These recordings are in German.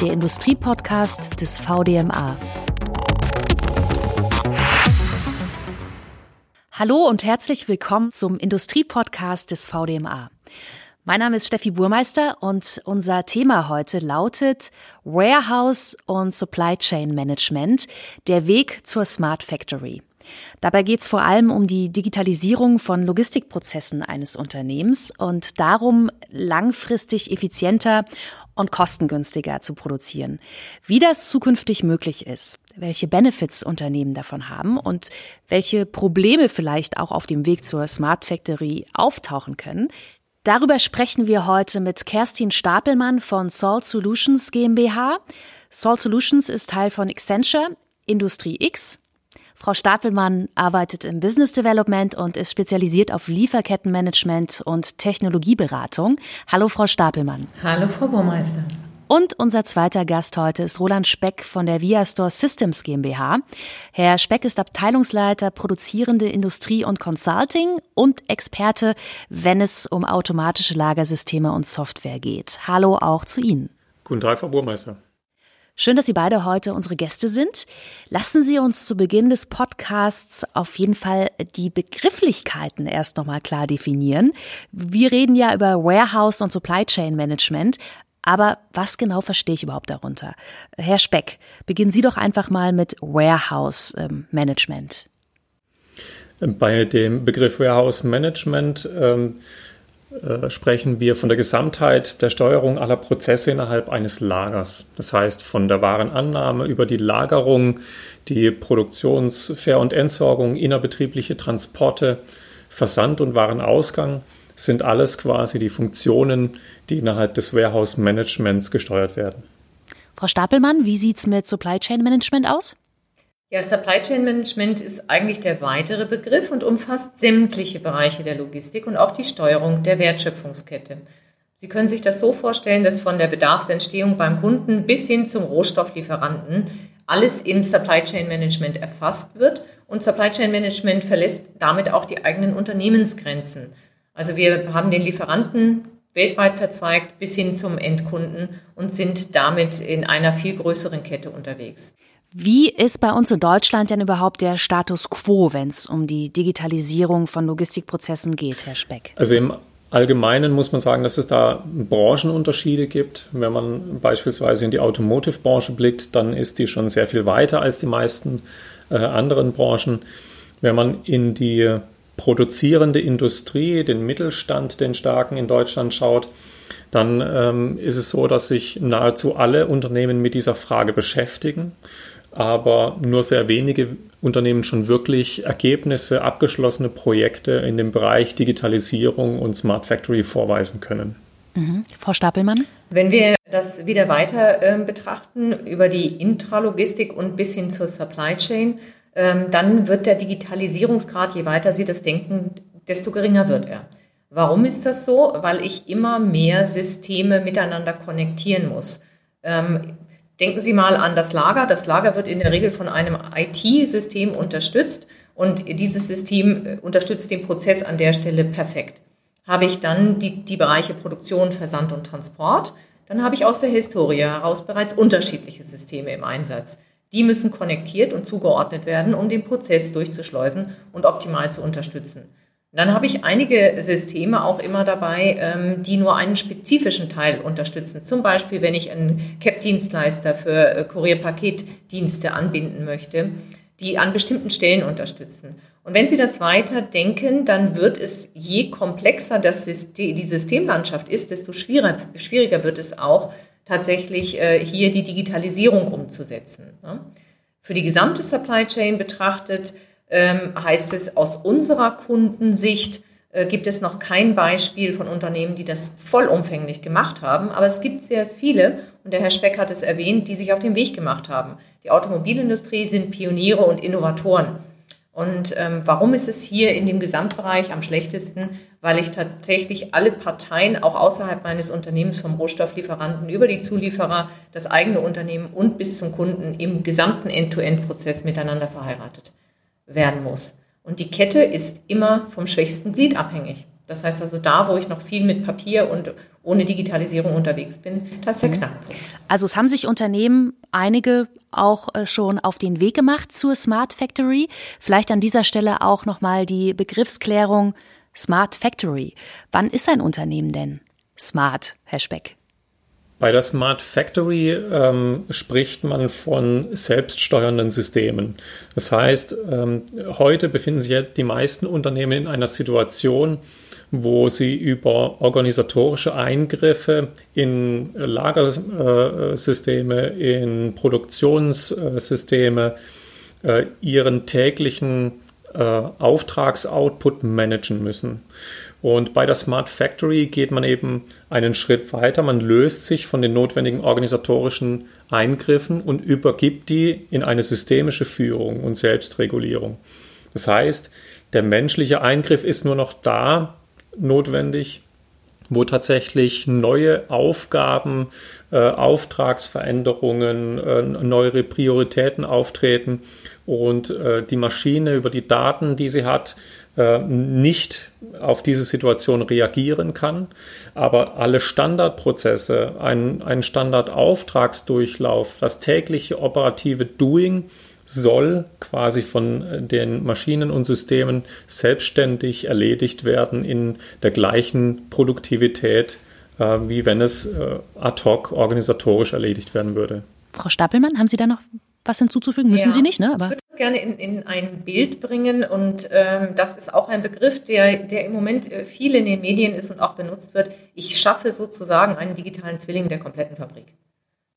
der Industriepodcast des VDMA. Hallo und herzlich willkommen zum Industriepodcast des VDMA. Mein Name ist Steffi Burmeister und unser Thema heute lautet Warehouse und Supply Chain Management, der Weg zur Smart Factory. Dabei geht es vor allem um die Digitalisierung von Logistikprozessen eines Unternehmens und darum, langfristig effizienter und kostengünstiger zu produzieren. Wie das zukünftig möglich ist, welche Benefits Unternehmen davon haben und welche Probleme vielleicht auch auf dem Weg zur Smart Factory auftauchen können, darüber sprechen wir heute mit Kerstin Stapelmann von Salt Solutions GmbH. Salt Solutions ist Teil von Accenture, Industrie X Frau Stapelmann arbeitet im Business Development und ist spezialisiert auf Lieferkettenmanagement und Technologieberatung. Hallo, Frau Stapelmann. Hallo, Frau Burmeister. Und unser zweiter Gast heute ist Roland Speck von der Viastore Systems GmbH. Herr Speck ist Abteilungsleiter produzierende Industrie und Consulting und Experte, wenn es um automatische Lagersysteme und Software geht. Hallo auch zu Ihnen. Guten Tag, Frau Burmeister. Schön, dass Sie beide heute unsere Gäste sind. Lassen Sie uns zu Beginn des Podcasts auf jeden Fall die Begrifflichkeiten erst nochmal klar definieren. Wir reden ja über Warehouse und Supply Chain Management. Aber was genau verstehe ich überhaupt darunter? Herr Speck, beginnen Sie doch einfach mal mit Warehouse ähm, Management. Bei dem Begriff Warehouse Management ähm, äh, sprechen wir von der Gesamtheit der Steuerung aller Prozesse innerhalb eines Lagers. Das heißt, von der Warenannahme über die Lagerung, die Produktions-, Ver- und Entsorgung, innerbetriebliche Transporte, Versand und Warenausgang sind alles quasi die Funktionen, die innerhalb des Warehouse-Managements gesteuert werden. Frau Stapelmann, wie sieht es mit Supply Chain Management aus? Ja, Supply Chain Management ist eigentlich der weitere Begriff und umfasst sämtliche Bereiche der Logistik und auch die Steuerung der Wertschöpfungskette. Sie können sich das so vorstellen, dass von der Bedarfsentstehung beim Kunden bis hin zum Rohstofflieferanten alles im Supply Chain Management erfasst wird und Supply Chain Management verlässt damit auch die eigenen Unternehmensgrenzen. Also wir haben den Lieferanten weltweit verzweigt bis hin zum Endkunden und sind damit in einer viel größeren Kette unterwegs. Wie ist bei uns in Deutschland denn überhaupt der Status quo, wenn es um die Digitalisierung von Logistikprozessen geht, Herr Speck? Also im Allgemeinen muss man sagen, dass es da Branchenunterschiede gibt. Wenn man beispielsweise in die Automotive-Branche blickt, dann ist die schon sehr viel weiter als die meisten äh, anderen Branchen. Wenn man in die produzierende Industrie, den Mittelstand, den starken in Deutschland schaut, dann ähm, ist es so, dass sich nahezu alle Unternehmen mit dieser Frage beschäftigen aber nur sehr wenige Unternehmen schon wirklich Ergebnisse, abgeschlossene Projekte in dem Bereich Digitalisierung und Smart Factory vorweisen können. Mhm. Frau Stapelmann? Wenn wir das wieder weiter äh, betrachten über die Intralogistik und bis hin zur Supply Chain, ähm, dann wird der Digitalisierungsgrad, je weiter Sie das denken, desto geringer wird er. Warum ist das so? Weil ich immer mehr Systeme miteinander konnektieren muss. Ähm, Denken Sie mal an das Lager. Das Lager wird in der Regel von einem IT-System unterstützt und dieses System äh, unterstützt den Prozess an der Stelle perfekt. Habe ich dann die, die Bereiche Produktion, Versand und Transport, dann habe ich aus der Historie heraus bereits unterschiedliche Systeme im Einsatz. Die müssen konnektiert und zugeordnet werden, um den Prozess durchzuschleusen und optimal zu unterstützen. Dann habe ich einige Systeme auch immer dabei, ähm, die nur einen spezifischen Teil unterstützen. Zum Beispiel, wenn ich einen CAP-Dienstleister für äh, Kurierpaketdienste anbinden möchte, die an bestimmten Stellen unterstützen. Und wenn Sie das weiter denken, dann wird es, je komplexer das System, die Systemlandschaft ist, desto schwieriger, schwieriger wird es auch, tatsächlich äh, hier die Digitalisierung umzusetzen. Ne? Für die gesamte Supply Chain betrachtet, ähm, heißt es aus unserer Kundensicht, äh, gibt es noch kein Beispiel von Unternehmen, die das vollumfänglich gemacht haben. Aber es gibt sehr viele, und der Herr Speck hat es erwähnt, die sich auf den Weg gemacht haben. Die Automobilindustrie sind Pioniere und Innovatoren. Und ähm, warum ist es hier in dem Gesamtbereich am schlechtesten? Weil ich tatsächlich alle Parteien, auch außerhalb meines Unternehmens, vom Rohstofflieferanten über die Zulieferer, das eigene Unternehmen und bis zum Kunden im gesamten End-to-End-Prozess miteinander verheiratet werden muss. Und die Kette ist immer vom schwächsten Glied abhängig. Das heißt also, da, wo ich noch viel mit Papier und ohne Digitalisierung unterwegs bin, das ist der mhm. Knackpunkt. Also es haben sich Unternehmen einige auch äh, schon auf den Weg gemacht zur Smart Factory. Vielleicht an dieser Stelle auch nochmal die Begriffsklärung Smart Factory. Wann ist ein Unternehmen denn smart, Herr Speck? Bei der Smart Factory ähm, spricht man von selbststeuernden Systemen. Das heißt, ähm, heute befinden sich ja die meisten Unternehmen in einer Situation, wo sie über organisatorische Eingriffe in Lagersysteme, in Produktionssysteme äh, ihren täglichen äh, Auftragsoutput managen müssen. Und bei der Smart Factory geht man eben einen Schritt weiter. Man löst sich von den notwendigen organisatorischen Eingriffen und übergibt die in eine systemische Führung und Selbstregulierung. Das heißt, der menschliche Eingriff ist nur noch da notwendig, wo tatsächlich neue Aufgaben, äh, Auftragsveränderungen, äh, neue Prioritäten auftreten und äh, die Maschine über die Daten, die sie hat, nicht auf diese Situation reagieren kann. Aber alle Standardprozesse, ein, ein Standardauftragsdurchlauf, das tägliche operative Doing soll quasi von äh, den Maschinen und Systemen selbstständig erledigt werden in der gleichen Produktivität, äh, wie wenn es äh, ad hoc organisatorisch erledigt werden würde. Frau Stapelmann, haben Sie da noch was hinzuzufügen? Müssen ja, Sie nicht, ne? Aber ich würde es gerne in, in ein Bild bringen und ähm, das ist auch ein Begriff, der, der im Moment äh, viel in den Medien ist und auch benutzt wird. Ich schaffe sozusagen einen digitalen Zwilling der kompletten Fabrik.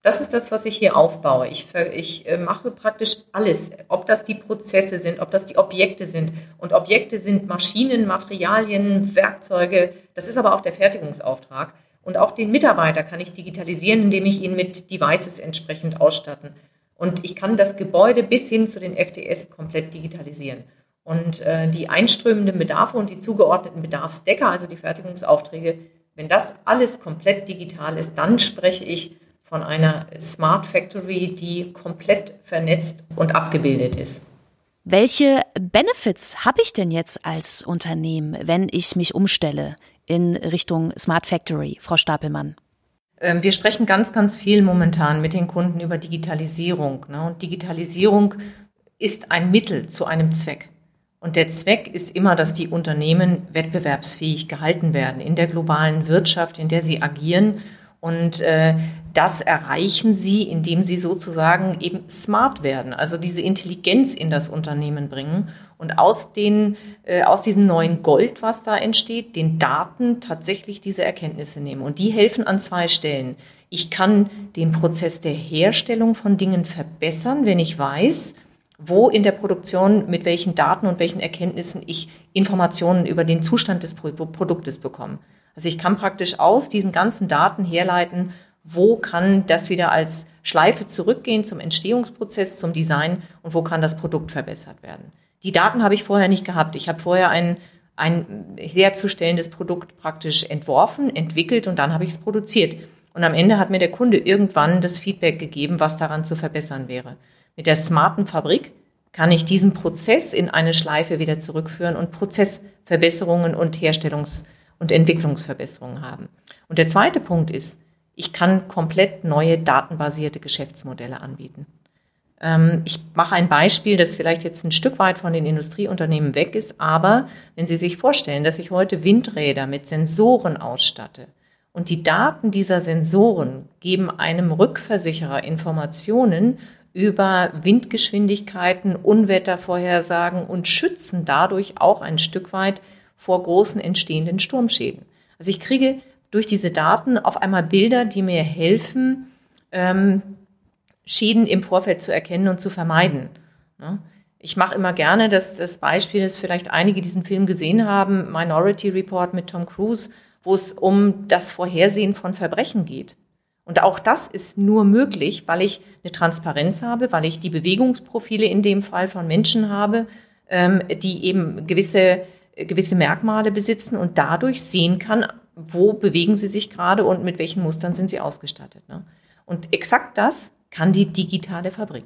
Das ist das, was ich hier aufbaue. Ich, ich äh, mache praktisch alles, ob das die Prozesse sind, ob das die Objekte sind. Und Objekte sind Maschinen, Materialien, Werkzeuge. Das ist aber auch der Fertigungsauftrag. Und auch den Mitarbeiter kann ich digitalisieren, indem ich ihn mit Devices entsprechend ausstatten. Und ich kann das Gebäude bis hin zu den FTS komplett digitalisieren. Und äh, die einströmenden Bedarfe und die zugeordneten Bedarfsdecker, also die Fertigungsaufträge, wenn das alles komplett digital ist, dann spreche ich von einer Smart Factory, die komplett vernetzt und abgebildet ist. Welche Benefits habe ich denn jetzt als Unternehmen, wenn ich mich umstelle in Richtung Smart Factory, Frau Stapelmann? Ähm, wir sprechen ganz, ganz viel momentan mit den Kunden über Digitalisierung. Ne? Und Digitalisierung ist ein Mittel zu einem Zweck. Und der Zweck ist immer, dass die Unternehmen wettbewerbsfähig gehalten werden in der globalen Wirtschaft, in der sie agieren. Und äh, das erreichen sie, indem sie sozusagen eben smart werden, also diese Intelligenz in das Unternehmen bringen und aus, den, äh, aus diesem neuen Gold, was da entsteht, den Daten tatsächlich diese Erkenntnisse nehmen. Und die helfen an zwei Stellen. Ich kann den Prozess der Herstellung von Dingen verbessern, wenn ich weiß, wo in der Produktion mit welchen Daten und welchen Erkenntnissen ich Informationen über den Zustand des Produktes bekomme. Also ich kann praktisch aus diesen ganzen Daten herleiten, wo kann das wieder als Schleife zurückgehen zum Entstehungsprozess, zum Design und wo kann das Produkt verbessert werden. Die Daten habe ich vorher nicht gehabt. Ich habe vorher ein, ein herzustellendes Produkt praktisch entworfen, entwickelt und dann habe ich es produziert. Und am Ende hat mir der Kunde irgendwann das Feedback gegeben, was daran zu verbessern wäre. Mit der smarten Fabrik kann ich diesen Prozess in eine Schleife wieder zurückführen und Prozessverbesserungen und Herstellungs- und Entwicklungsverbesserungen haben. Und der zweite Punkt ist, ich kann komplett neue datenbasierte Geschäftsmodelle anbieten. Ähm, ich mache ein Beispiel, das vielleicht jetzt ein Stück weit von den Industrieunternehmen weg ist, aber wenn Sie sich vorstellen, dass ich heute Windräder mit Sensoren ausstatte und die Daten dieser Sensoren geben einem Rückversicherer Informationen über Windgeschwindigkeiten, Unwettervorhersagen und schützen dadurch auch ein Stück weit vor großen entstehenden Sturmschäden. Also ich kriege durch diese Daten auf einmal Bilder, die mir helfen, ähm, Schäden im Vorfeld zu erkennen und zu vermeiden. Ne? Ich mache immer gerne das, das Beispiel, dass vielleicht einige diesen Film gesehen haben, Minority Report mit Tom Cruise, wo es um das Vorhersehen von Verbrechen geht. Und auch das ist nur möglich, weil ich eine Transparenz habe, weil ich die Bewegungsprofile in dem Fall von Menschen habe, ähm, die eben gewisse, gewisse Merkmale besitzen und dadurch sehen kann, wo bewegen sie sich gerade und mit welchen Mustern sind sie ausgestattet. Ne? Und exakt das kann die digitale Fabrik.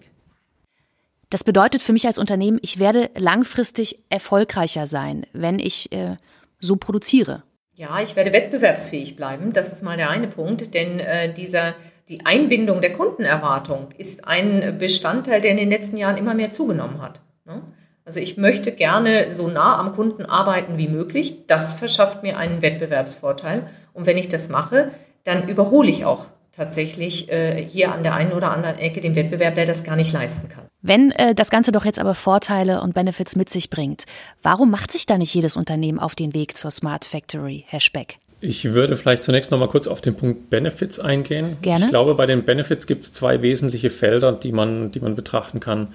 Das bedeutet für mich als Unternehmen, ich werde langfristig erfolgreicher sein, wenn ich äh, so produziere? Ja, ich werde wettbewerbsfähig bleiben. Das ist mal der eine Punkt, denn äh, dieser, die Einbindung der Kundenerwartung ist ein Bestandteil, der in den letzten Jahren immer mehr zugenommen hat. Ne? Also ich möchte gerne so nah am Kunden arbeiten wie möglich. Das verschafft mir einen Wettbewerbsvorteil. Und wenn ich das mache, dann überhole ich auch tatsächlich äh, hier an der einen oder anderen Ecke den Wettbewerb, der das gar nicht leisten kann. Wenn äh, das Ganze doch jetzt aber Vorteile und Benefits mit sich bringt, warum macht sich da nicht jedes Unternehmen auf den Weg zur Smart Factory, Herr Speck? Ich würde vielleicht zunächst noch mal kurz auf den Punkt Benefits eingehen. Gerne. Ich glaube, bei den Benefits gibt es zwei wesentliche Felder, die man, die man betrachten kann.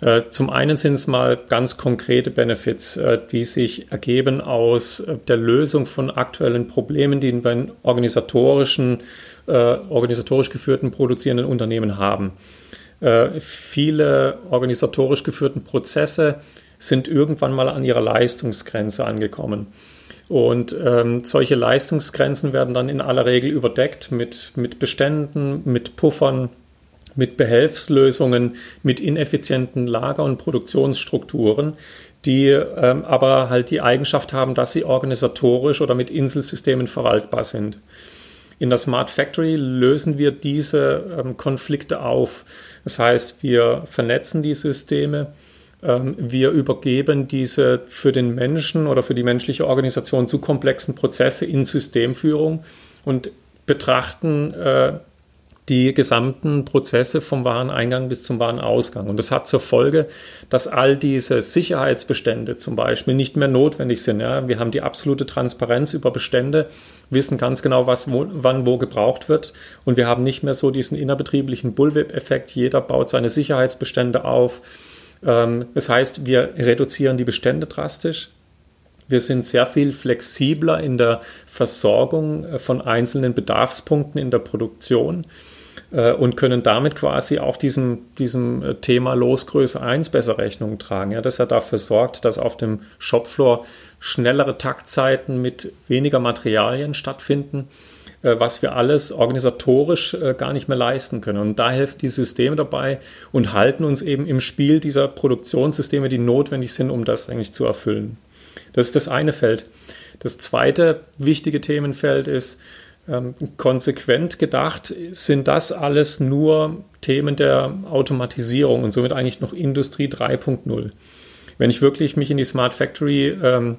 Äh, zum einen sind es mal ganz konkrete Benefits, äh, die sich ergeben aus äh, der Lösung von aktuellen Problemen, die bei organisatorischen, organisatorisch geführten produzierenden Unternehmen haben. Viele organisatorisch geführten Prozesse sind irgendwann mal an ihrer Leistungsgrenze angekommen. Und ähm, solche Leistungsgrenzen werden dann in aller Regel überdeckt mit, mit Beständen, mit Puffern, mit Behelfslösungen, mit ineffizienten Lager- und Produktionsstrukturen, die ähm, aber halt die Eigenschaft haben, dass sie organisatorisch oder mit Inselsystemen verwaltbar sind. In der Smart Factory lösen wir diese ähm, Konflikte auf. Das heißt, wir vernetzen die Systeme, ähm, wir übergeben diese für den Menschen oder für die menschliche Organisation zu komplexen Prozesse in Systemführung und betrachten äh, die gesamten Prozesse vom Wareneingang bis zum Warenausgang. Und das hat zur Folge, dass all diese Sicherheitsbestände zum Beispiel nicht mehr notwendig sind. Ja, wir haben die absolute Transparenz über Bestände, wissen ganz genau, was wo, wann wo gebraucht wird. Und wir haben nicht mehr so diesen innerbetrieblichen Bullwhip-Effekt. Jeder baut seine Sicherheitsbestände auf. Ähm, das heißt, wir reduzieren die Bestände drastisch. Wir sind sehr viel flexibler in der Versorgung äh, von einzelnen Bedarfspunkten in der Produktion. Äh, und können damit quasi auch diesem, diesem äh, Thema Losgröße 1 besser Rechnung tragen. Ja, dass er dafür sorgt, dass auf dem Shopfloor schnellere Taktzeiten mit weniger Materialien stattfinden, äh, was wir alles organisatorisch gar nicht mehr leisten können. Und da helfen die Systeme dabei und halten uns eben im Spiel dieser Produktionssysteme, die notwendig sind, um das eigentlich zu erfüllen. Das ist das eine Feld. Das zweite wichtige Themenfeld ist, ähm, konsequent gedacht sind das alles nur Themen der Automatisierung und somit eigentlich noch Industrie 3.0. Wenn ich wirklich mich in die Smart Factory ähm,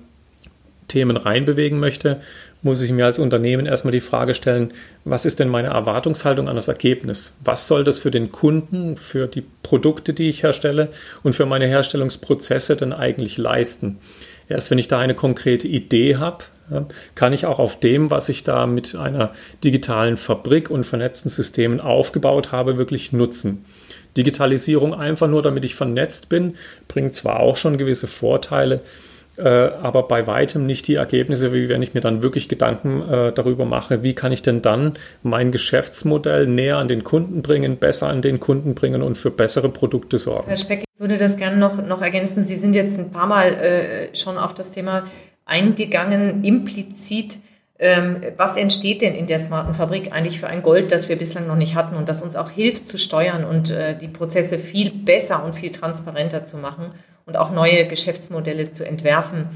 Themen reinbewegen möchte, muss ich mir als Unternehmen erstmal die Frage stellen, was ist denn meine Erwartungshaltung an das Ergebnis? Was soll das für den Kunden, für die Produkte, die ich herstelle und für meine Herstellungsprozesse denn eigentlich leisten? Erst wenn ich da eine konkrete Idee habe, kann ich auch auf dem, was ich da mit einer digitalen Fabrik und vernetzten Systemen aufgebaut habe, wirklich nutzen. Digitalisierung einfach nur, damit ich vernetzt bin, bringt zwar auch schon gewisse Vorteile, äh, aber bei weitem nicht die Ergebnisse, wie wenn ich mir dann wirklich Gedanken äh, darüber mache, wie kann ich denn dann mein Geschäftsmodell näher an den Kunden bringen, besser an den Kunden bringen und für bessere Produkte sorgen. Herr Speck, ich würde das gerne noch, noch ergänzen. Sie sind jetzt ein paar Mal äh, schon auf das Thema eingegangen, implizit, ähm, was entsteht denn in der smarten Fabrik eigentlich für ein Gold, das wir bislang noch nicht hatten und das uns auch hilft zu steuern und äh, die Prozesse viel besser und viel transparenter zu machen und auch neue Geschäftsmodelle zu entwerfen.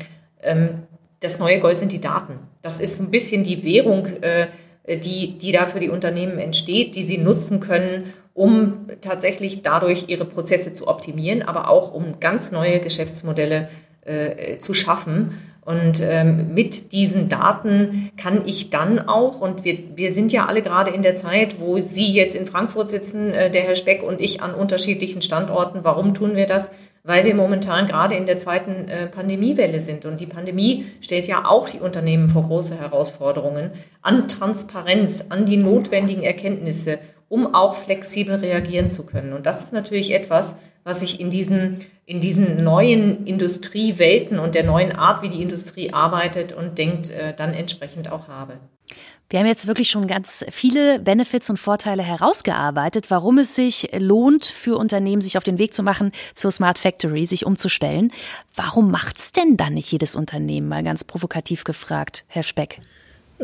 Ähm, das neue Gold sind die Daten. Das ist ein bisschen die Währung, äh, die, die da für die Unternehmen entsteht, die sie nutzen können, um tatsächlich dadurch ihre Prozesse zu optimieren, aber auch um ganz neue Geschäftsmodelle äh, zu schaffen. Und ähm, mit diesen Daten kann ich dann auch, und wir, wir sind ja alle gerade in der Zeit, wo Sie jetzt in Frankfurt sitzen, äh, der Herr Speck und ich an unterschiedlichen Standorten. Warum tun wir das? Weil wir momentan gerade in der zweiten äh, Pandemiewelle sind. Und die Pandemie stellt ja auch die Unternehmen vor große Herausforderungen an Transparenz, an die notwendigen Erkenntnisse, um auch flexibel reagieren zu können. Und das ist natürlich etwas, was ich in diesen, in diesen neuen Industriewelten und der neuen Art, wie die Industrie arbeitet und denkt, äh, dann entsprechend auch habe. Wir haben jetzt wirklich schon ganz viele Benefits und Vorteile herausgearbeitet, warum es sich lohnt, für Unternehmen sich auf den Weg zu machen, zur Smart Factory, sich umzustellen. Warum macht es denn dann nicht jedes Unternehmen, mal ganz provokativ gefragt, Herr Speck?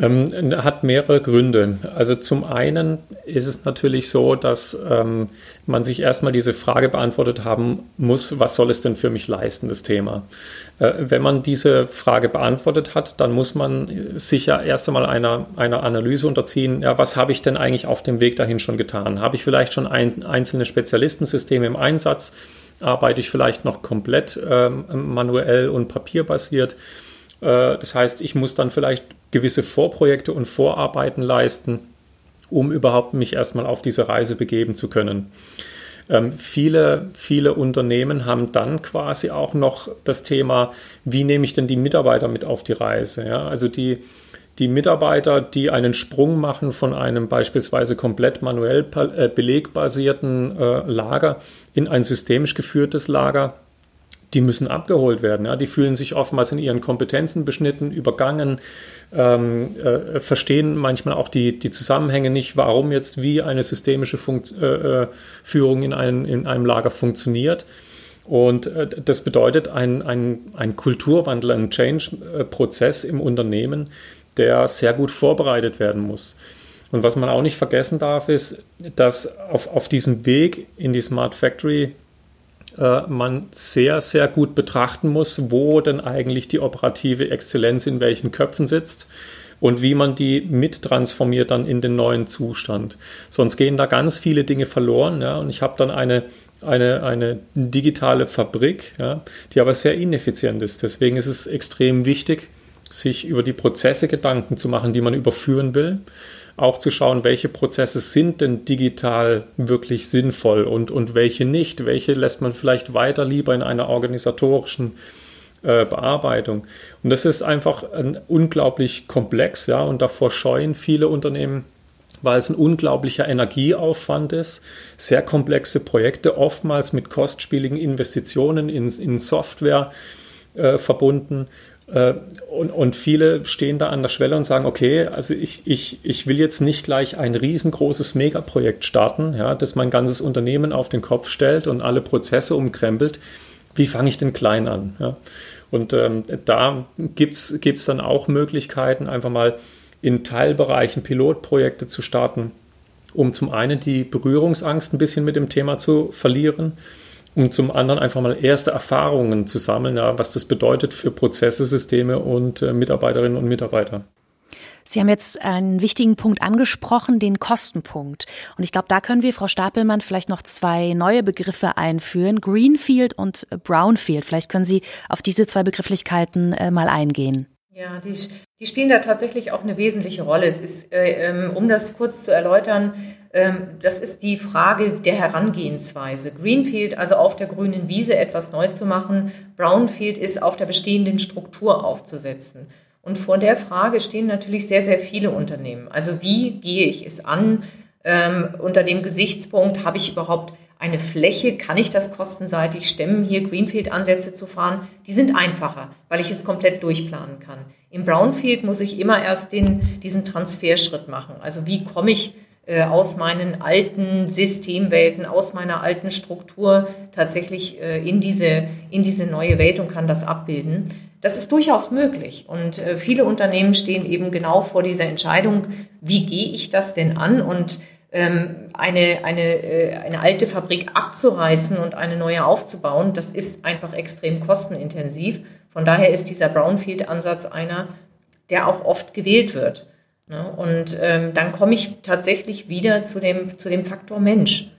Ähm, hat mehrere Gründe. Also zum einen ist es natürlich so, dass ähm, man sich erstmal diese Frage beantwortet haben muss, was soll es denn für mich leisten, das Thema. Äh, wenn man diese Frage beantwortet hat, dann muss man sich ja erst einmal einer, einer Analyse unterziehen, ja, was habe ich denn eigentlich auf dem Weg dahin schon getan? Habe ich vielleicht schon ein, einzelne Spezialistensysteme im Einsatz? Arbeite ich vielleicht noch komplett ähm, manuell und papierbasiert? Äh, das heißt, ich muss dann vielleicht gewisse Vorprojekte und Vorarbeiten leisten, um überhaupt mich erstmal auf diese Reise begeben zu können. Ähm, viele, viele Unternehmen haben dann quasi auch noch das Thema, wie nehme ich denn die Mitarbeiter mit auf die Reise? Ja? Also die, die Mitarbeiter, die einen Sprung machen von einem beispielsweise komplett manuell äh, belegbasierten äh, Lager in ein systemisch geführtes Lager, die müssen abgeholt werden. Ja? Die fühlen sich oftmals in ihren Kompetenzen beschnitten, übergangen, ähm, äh, verstehen manchmal auch die, die Zusammenhänge nicht, warum jetzt wie eine systemische Funkt äh, äh, Führung in einem, in einem Lager funktioniert. Und äh, das bedeutet ein, ein, Kulturwandel, ein Change-Prozess im Unternehmen, der sehr gut vorbereitet werden muss. Und was man auch nicht vergessen darf, ist, dass auf, auf diesem Weg in die Smart Factory äh, man sehr, sehr gut betrachten muss, wo denn eigentlich die operative Exzellenz in welchen Köpfen sitzt und wie man die mittransformiert dann in den neuen Zustand. Sonst gehen da ganz viele Dinge verloren. Ja, und ich habe dann eine, eine, eine digitale Fabrik, ja, die aber sehr ineffizient ist. Deswegen ist es extrem wichtig, sich über die Prozesse Gedanken zu machen, die man überführen will auch zu schauen, welche Prozesse sind denn digital wirklich sinnvoll und, und welche nicht. Welche lässt man vielleicht weiter lieber in einer organisatorischen äh, Bearbeitung. Und das ist einfach ein unglaublich komplex, ja, und davor scheuen viele Unternehmen, weil es ein unglaublicher Energieaufwand ist, sehr komplexe Projekte, oftmals mit kostspieligen Investitionen in, in Software äh, verbunden und, und, viele stehen da an der Schwelle und sagen, okay, also ich, ich, ich will jetzt nicht gleich ein riesengroßes Megaprojekt starten, ja, das mein ganzes Unternehmen auf den Kopf stellt und alle Prozesse umkrempelt. Wie fange ich denn klein an? Ja? Und ähm, da gibt es dann auch Möglichkeiten, einfach mal in Teilbereichen Pilotprojekte zu starten, um zum einen die Berührungsangst ein bisschen mit dem Thema zu verlieren um zum anderen einfach mal erste Erfahrungen zu sammeln, ja, was das bedeutet für Prozesse, Systeme und äh, Mitarbeiterinnen und Mitarbeiter. Sie haben jetzt einen wichtigen Punkt angesprochen, den Kostenpunkt. Und ich glaube, da können wir, Frau Stapelmann, vielleicht noch zwei neue Begriffe einführen, Greenfield und Brownfield. Vielleicht können Sie auf diese zwei Begrifflichkeiten äh, mal eingehen. Ja, die, die spielen da tatsächlich auch eine wesentliche Rolle. Es ist, äh, ähm, um das kurz zu erläutern, ähm, das ist die Frage der Herangehensweise. Greenfield, also auf der grünen Wiese etwas neu zu machen. Brownfield ist auf der bestehenden Struktur aufzusetzen. Und vor der Frage stehen natürlich sehr, sehr viele Unternehmen. Also wie gehe ich es an? Ähm, unter dem Gesichtspunkt, habe ich überhaupt eine Fläche, kann ich das kostenseitig stemmen, hier Greenfield-Ansätze zu fahren? Die sind einfacher, weil ich es komplett durchplanen kann. Im Brownfield muss ich immer erst den, diesen Transferschritt machen. Also wie komme ich äh, aus meinen alten Systemwelten, aus meiner alten Struktur tatsächlich äh, in, diese, in diese neue Welt und kann das abbilden? Das ist durchaus möglich. Und äh, viele Unternehmen stehen eben genau vor dieser Entscheidung, wie gehe ich das denn an? Und eine, eine, äh, eine alte Fabrik abzureißen und eine neue aufzubauen, das ist einfach extrem kostenintensiv. Von daher ist dieser Brownfield-Ansatz einer, der auch oft gewählt wird. Ne? Und ähm, dann komme ich tatsächlich wieder zu dem, zu dem Faktor Mensch.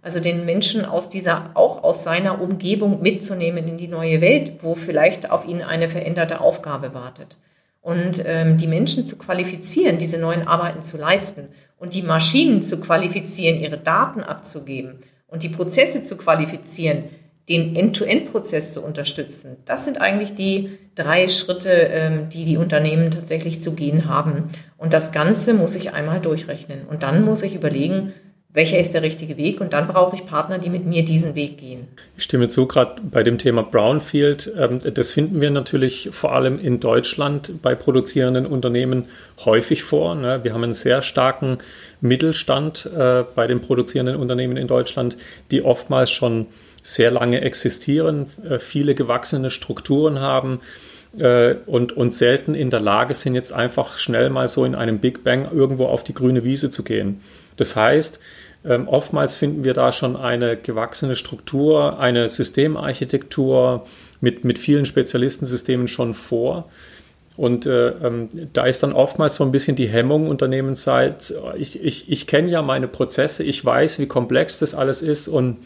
Also den Menschen aus dieser, auch aus seiner Umgebung mitzunehmen in die neue Welt, wo vielleicht auf ihn eine veränderte Aufgabe wartet und ähm, die Menschen zu qualifizieren, diese neuen Arbeiten zu leisten und die Maschinen zu qualifizieren, ihre Daten abzugeben und die Prozesse zu qualifizieren, den End-to-End-Prozess zu unterstützen. Das sind eigentlich die drei Schritte, ähm, die die Unternehmen tatsächlich zu gehen haben. Und das Ganze muss ich einmal durchrechnen. Und dann muss ich überlegen, welcher ist der richtige Weg und dann brauche ich Partner, die mit mir diesen Weg gehen. Ich stimme zu, gerade bei dem Thema Brownfield. Ähm, das finden wir natürlich vor allem in Deutschland bei produzierenden Unternehmen häufig vor. Ne? Wir haben einen sehr starken Mittelstand äh, bei den produzierenden Unternehmen in Deutschland, die oftmals schon sehr lange existieren, äh, viele gewachsene Strukturen haben äh, und, und selten in der Lage sind, jetzt einfach schnell mal so in einem Big Bang irgendwo auf die grüne Wiese zu gehen. Das heißt, ähm, oftmals finden wir da schon eine gewachsene Struktur, eine Systemarchitektur mit, mit vielen Spezialistensystemen schon vor. Und äh, ähm, da ist dann oftmals so ein bisschen die Hemmung unternehmensseits. Ich, ich, ich kenne ja meine Prozesse, ich weiß, wie komplex das alles ist und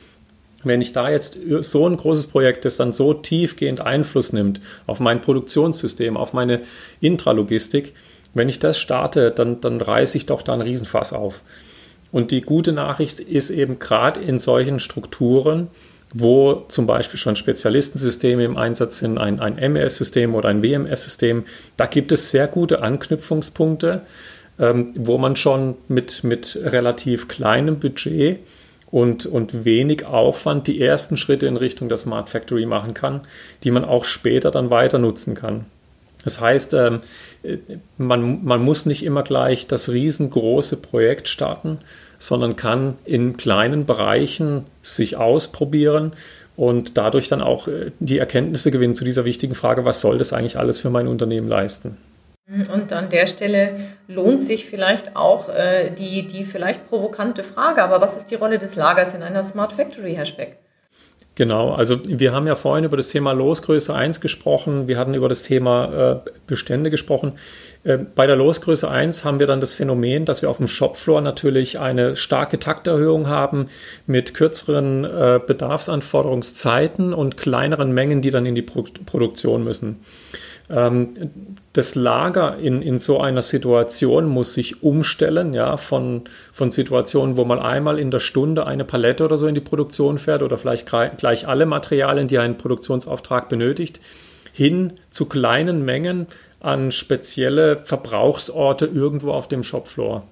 wenn ich da jetzt so ein großes Projekt, das dann so tiefgehend Einfluss nimmt auf mein Produktionssystem, auf meine Intralogistik, wenn ich das starte, dann, dann reiße ich doch da einen Riesenfass auf. Und die gute Nachricht ist eben gerade in solchen Strukturen, wo zum Beispiel schon Spezialistensysteme im Einsatz sind, ein, ein MES-System oder ein WMS-System, da gibt es sehr gute Anknüpfungspunkte, ähm, wo man schon mit, mit relativ kleinem Budget und, und wenig Aufwand die ersten Schritte in Richtung der Smart Factory machen kann, die man auch später dann weiter nutzen kann. Das heißt, ähm, man, man muss nicht immer gleich das riesengroße Projekt starten, sondern kann in kleinen Bereichen sich ausprobieren und dadurch dann auch äh, die Erkenntnisse gewinnen zu dieser wichtigen Frage, was soll das eigentlich alles für mein Unternehmen leisten. Und an der Stelle lohnt sich vielleicht auch äh, die, die vielleicht provokante Frage, aber was ist die Rolle des Lagers in einer Smart Factory, Herr Speck? Genau, also wir haben ja vorhin über das Thema Losgröße 1 gesprochen, wir hatten über das Thema äh, Bestände gesprochen. Äh, bei der Losgröße 1 haben wir dann das Phänomen, dass wir auf dem Shopfloor natürlich eine starke Takterhöhung haben mit kürzeren äh, Bedarfsanforderungszeiten und kleineren Mengen, die dann in die Pro Produktion müssen. Ähm, das Lager in, in so einer Situation muss sich umstellen, ja, von, von Situationen, wo man einmal in der Stunde eine Palette oder so in die Produktion fährt oder vielleicht gleich alle Materialien, die einen Produktionsauftrag benötigt, hin zu kleinen Mengen an spezielle Verbrauchsorte irgendwo auf dem Shopfloor.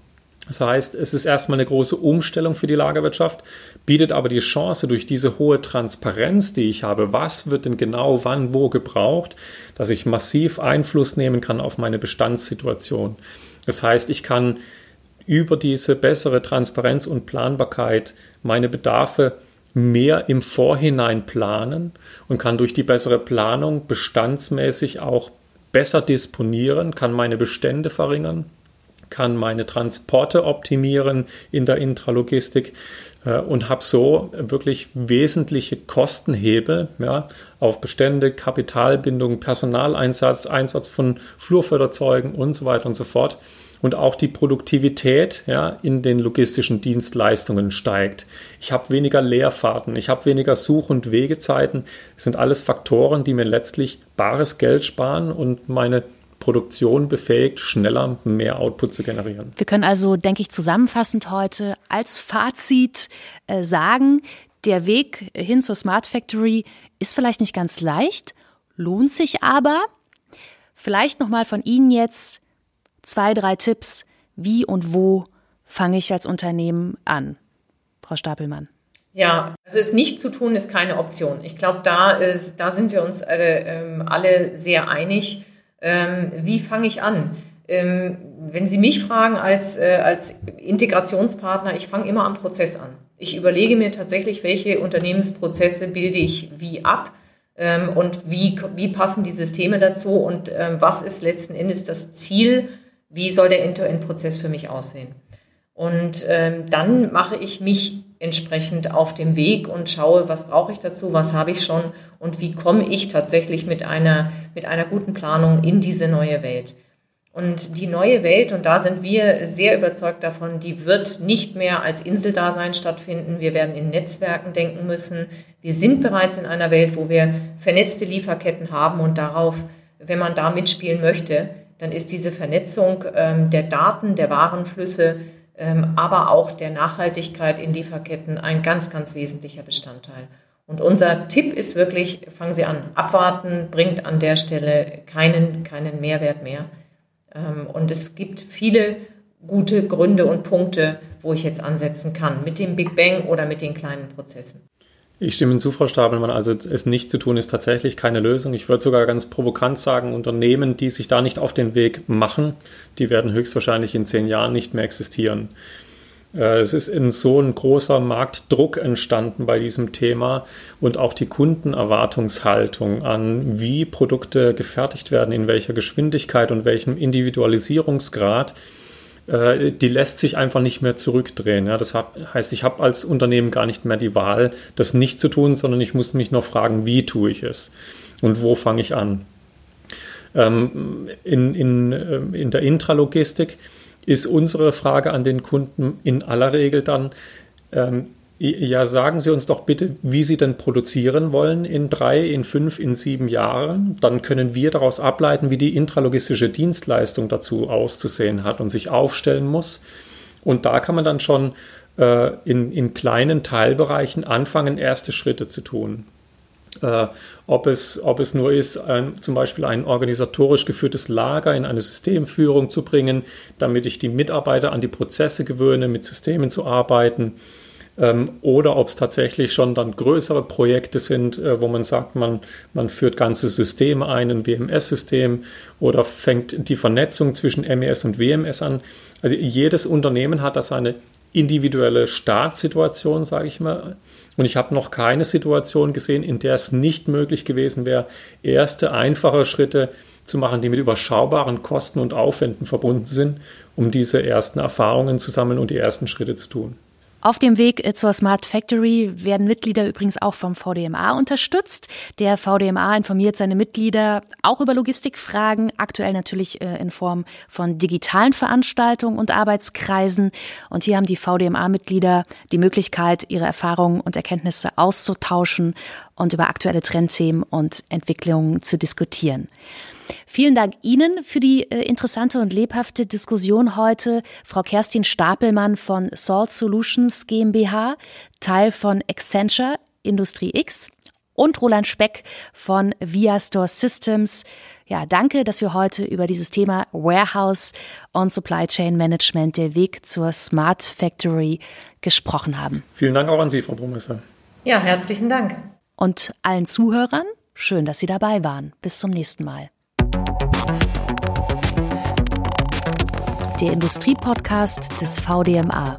Das heißt, es ist erstmal eine große Umstellung für die Lagerwirtschaft, bietet aber die Chance durch diese hohe Transparenz, die ich habe, was wird denn genau wann wo gebraucht, dass ich massiv Einfluss nehmen kann auf meine Bestandssituation. Das heißt, ich kann über diese bessere Transparenz und Planbarkeit meine Bedarfe mehr im Vorhinein planen und kann durch die bessere Planung bestandsmäßig auch besser disponieren, kann meine Bestände verringern kann meine Transporte optimieren in der Intralogistik äh, und habe so wirklich wesentliche Kostenhebel ja, auf Bestände, Kapitalbindung, Personaleinsatz, Einsatz von Flurförderzeugen und so weiter und so fort. Und auch die Produktivität ja, in den logistischen Dienstleistungen steigt. Ich habe weniger Leerfahrten, ich habe weniger Such- und Wegezeiten. Das sind alles Faktoren, die mir letztlich bares Geld sparen und meine Produktion befähigt, schneller mehr Output zu generieren. Wir können also, denke ich, zusammenfassend heute als Fazit äh, sagen, der Weg hin zur Smart Factory ist vielleicht nicht ganz leicht, lohnt sich aber. Vielleicht nochmal von Ihnen jetzt zwei, drei Tipps, wie und wo fange ich als Unternehmen an? Frau Stapelmann. Ja, also es nicht zu tun ist keine Option. Ich glaube, da, da sind wir uns alle, ähm, alle sehr einig ähm, wie fange ich an? Ähm, wenn Sie mich fragen als, äh, als Integrationspartner, ich fange immer am Prozess an. Ich überlege mir tatsächlich, welche Unternehmensprozesse bilde ich wie ab ähm, und wie, wie passen die Systeme dazu und ähm, was ist letzten Endes das Ziel, wie soll der End-to-End-Prozess für mich aussehen. Und ähm, dann mache ich mich entsprechend auf dem Weg und schaue, was brauche ich dazu, was habe ich schon und wie komme ich tatsächlich mit einer, mit einer guten Planung in diese neue Welt. Und die neue Welt, und da sind wir sehr überzeugt davon, die wird nicht mehr als Inseldasein stattfinden. Wir werden in Netzwerken denken müssen. Wir sind bereits in einer Welt, wo wir vernetzte Lieferketten haben und darauf, wenn man da mitspielen möchte, dann ist diese Vernetzung ähm, der Daten, der Warenflüsse, aber auch der Nachhaltigkeit in Lieferketten ein ganz, ganz wesentlicher Bestandteil. Und unser Tipp ist wirklich, fangen Sie an, abwarten bringt an der Stelle keinen, keinen Mehrwert mehr. Ähm, und es gibt viele gute Gründe und Punkte, wo ich jetzt ansetzen kann, mit dem Big Bang oder mit den kleinen Prozessen. Ich stimme zu, Frau Stabelmann. Also es nicht zu tun ist tatsächlich keine Lösung. Ich würde sogar ganz provokant sagen, Unternehmen, die sich da nicht auf den Weg machen, die werden höchstwahrscheinlich in zehn Jahren nicht mehr existieren. Äh, es ist in so ein großer Marktdruck entstanden bei diesem Thema und auch die Kundenerwartungshaltung an, wie Produkte gefertigt werden, in welcher Geschwindigkeit und welchem Individualisierungsgrad, äh, die lässt sich einfach nicht mehr zurückdrehen. das heißt, ich habe als Unternehmen gar nicht mehr die Wahl, das nicht zu tun, sondern ich muss mich noch fragen, wie tue ich es und wo fange ich an. Ähm, in, in, äh, in der Intralogistik ist unsere Frage an den Kunden in aller Regel dann, ähm, ja, sagen Sie uns doch bitte, wie Sie denn produzieren wollen in drei, in fünf, in sieben Jahren. Dann können wir daraus ableiten, wie die intralogistische Dienstleistung dazu auszusehen hat und sich aufstellen muss. Und da kann man dann schon äh, in, in kleinen Teilbereichen anfangen, erste Schritte zu tun. Äh, ob, es, ob es nur ist, ein, zum Beispiel ein organisatorisch geführtes Lager in eine Systemführung zu bringen, damit ich die Mitarbeiter an die Prozesse gewöhne, mit Systemen zu arbeiten. Ähm, oder ob es tatsächlich schon dann größere Projekte sind, äh, wo man sagt, man, man führt ganze Systeme ein, ein WMS-System oder fängt die Vernetzung zwischen MES und WMS an. Also jedes Unternehmen hat da seine individuelle Startsituation, sage ich mal. Und ich habe noch keine Situation gesehen, in der es nicht möglich gewesen wäre, erste einfache Schritte zu machen, die mit überschaubaren Kosten und Aufwänden verbunden sind, um diese ersten Erfahrungen zu sammeln und die ersten Schritte zu tun. Auf dem Weg äh, zur Smart Factory werden Mitglieder übrigens auch vom VDMA unterstützt. Der VDMA informiert seine Mitglieder auch über Logistikfragen, aktuell natürlich äh, in Form von digitalen Veranstaltungen und Arbeitskreisen. Und hier haben die VDMA-Mitglieder die Möglichkeit, ihre Erfahrungen und Erkenntnisse auszutauschen und über aktuelle Trendthemen und Entwicklungen zu diskutieren. Vielen Dank Ihnen für die äh, interessante und lebhafte Diskussion heute. Frau Kerstin Stapelmann von Salt Solutions GmbH, Teil von Accenture Industrie X und Roland Speck von Viastore Systems. Ja, danke, dass wir heute über dieses Thema Warehouse und Supply Chain Management, der Weg zur Smart Factory gesprochen haben. Vielen Dank auch an Sie, Frau Brumesser. Ja, herzlichen Dank. Und allen Zuhörern, schön, dass Sie dabei waren. Bis zum nächsten Mal. der Industriepodcast des VDMA.